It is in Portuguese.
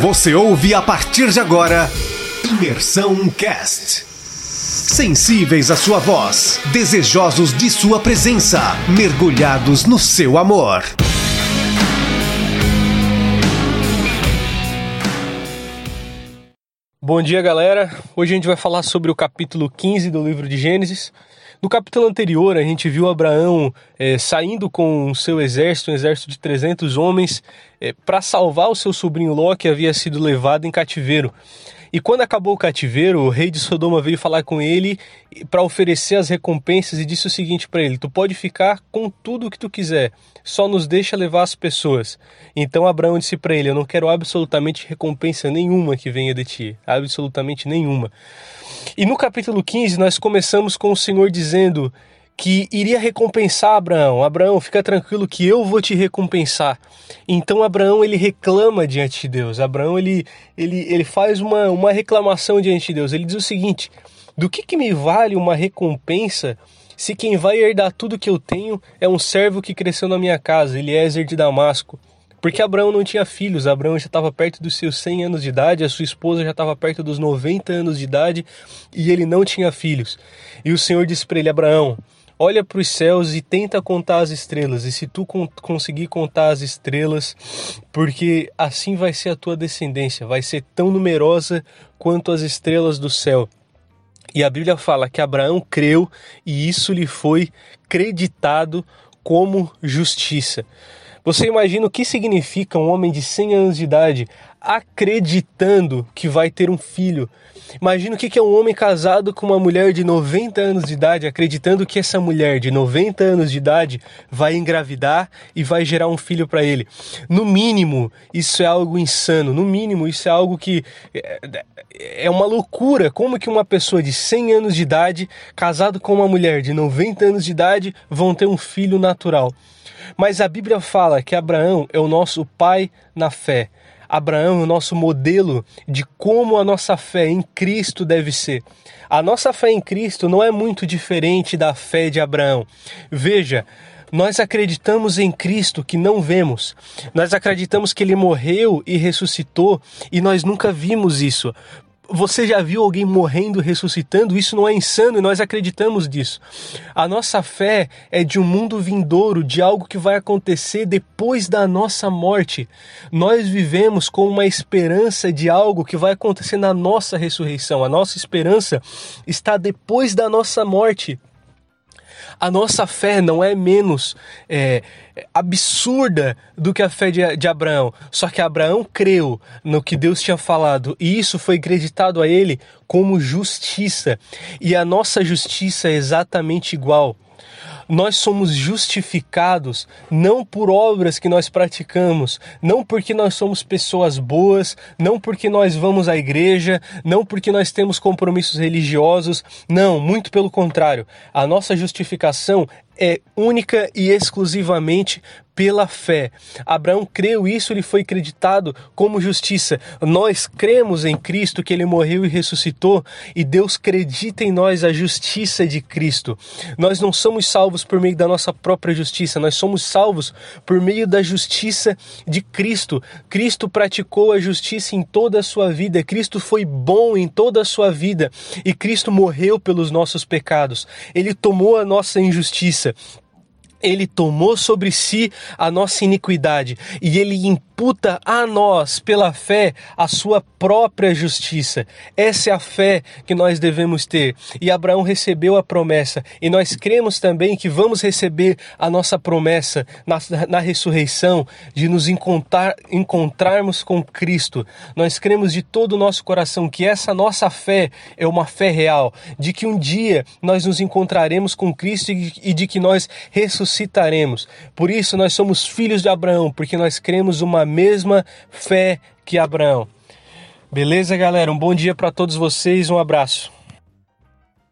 Você ouve a partir de agora Imersão Cast. Sensíveis à sua voz, desejosos de sua presença, mergulhados no seu amor. Bom dia, galera. Hoje a gente vai falar sobre o capítulo 15 do livro de Gênesis. No capítulo anterior, a gente viu Abraão é, saindo com o seu exército, um exército de 300 homens, é, para salvar o seu sobrinho Ló, que havia sido levado em cativeiro. E quando acabou o cativeiro, o rei de Sodoma veio falar com ele para oferecer as recompensas e disse o seguinte para ele: Tu pode ficar com tudo o que tu quiser, só nos deixa levar as pessoas. Então Abraão disse para ele: Eu não quero absolutamente recompensa nenhuma que venha de ti, absolutamente nenhuma. E no capítulo 15 nós começamos com o Senhor dizendo que iria recompensar Abraão. Abraão, fica tranquilo que eu vou te recompensar. Então Abraão ele reclama diante de Deus. Abraão ele, ele, ele faz uma, uma reclamação diante de Deus. Ele diz o seguinte: do que, que me vale uma recompensa se quem vai herdar tudo que eu tenho é um servo que cresceu na minha casa, Eliezer de Damasco? Porque Abraão não tinha filhos, Abraão já estava perto dos seus 100 anos de idade, a sua esposa já estava perto dos 90 anos de idade e ele não tinha filhos. E o Senhor disse para ele: Abraão, olha para os céus e tenta contar as estrelas. E se tu conseguir contar as estrelas, porque assim vai ser a tua descendência, vai ser tão numerosa quanto as estrelas do céu. E a Bíblia fala que Abraão creu e isso lhe foi creditado como justiça. Você imagina o que significa um homem de 100 anos de idade acreditando que vai ter um filho? Imagina o que é um homem casado com uma mulher de 90 anos de idade, acreditando que essa mulher de 90 anos de idade vai engravidar e vai gerar um filho para ele. No mínimo, isso é algo insano. No mínimo, isso é algo que é, é uma loucura. Como que uma pessoa de 100 anos de idade, casado com uma mulher de 90 anos de idade, vão ter um filho natural? Mas a Bíblia fala que Abraão é o nosso pai na fé. Abraão é o nosso modelo de como a nossa fé em Cristo deve ser. A nossa fé em Cristo não é muito diferente da fé de Abraão. Veja, nós acreditamos em Cristo que não vemos. Nós acreditamos que ele morreu e ressuscitou e nós nunca vimos isso. Você já viu alguém morrendo, ressuscitando? Isso não é insano e nós acreditamos disso. A nossa fé é de um mundo vindouro, de algo que vai acontecer depois da nossa morte. Nós vivemos com uma esperança de algo que vai acontecer na nossa ressurreição. A nossa esperança está depois da nossa morte. A nossa fé não é menos é, absurda do que a fé de, de Abraão. Só que Abraão creu no que Deus tinha falado e isso foi acreditado a ele como justiça. E a nossa justiça é exatamente igual nós somos justificados não por obras que nós praticamos, não porque nós somos pessoas boas, não porque nós vamos à igreja, não porque nós temos compromissos religiosos, não, muito pelo contrário. A nossa justificação é única e exclusivamente pela fé. Abraão creu isso, lhe foi acreditado como justiça. Nós cremos em Cristo que ele morreu e ressuscitou e Deus acredita em nós a justiça de Cristo. Nós não somos salvos por meio da nossa própria justiça, nós somos salvos por meio da justiça de Cristo. Cristo praticou a justiça em toda a sua vida, Cristo foi bom em toda a sua vida e Cristo morreu pelos nossos pecados. Ele tomou a nossa injustiça ele tomou sobre si a nossa iniquidade. E ele imputa a nós, pela fé, a sua própria justiça. Essa é a fé que nós devemos ter. E Abraão recebeu a promessa, e nós cremos também que vamos receber a nossa promessa na, na ressurreição de nos encontrar, encontrarmos com Cristo. Nós cremos de todo o nosso coração que essa nossa fé é uma fé real, de que um dia nós nos encontraremos com Cristo e, de que nós ressuscitaremos. Por isso nós somos filhos de Abraão, porque nós cremos uma mesma fé que Abraão. Beleza, galera? Um bom dia para todos vocês, um abraço.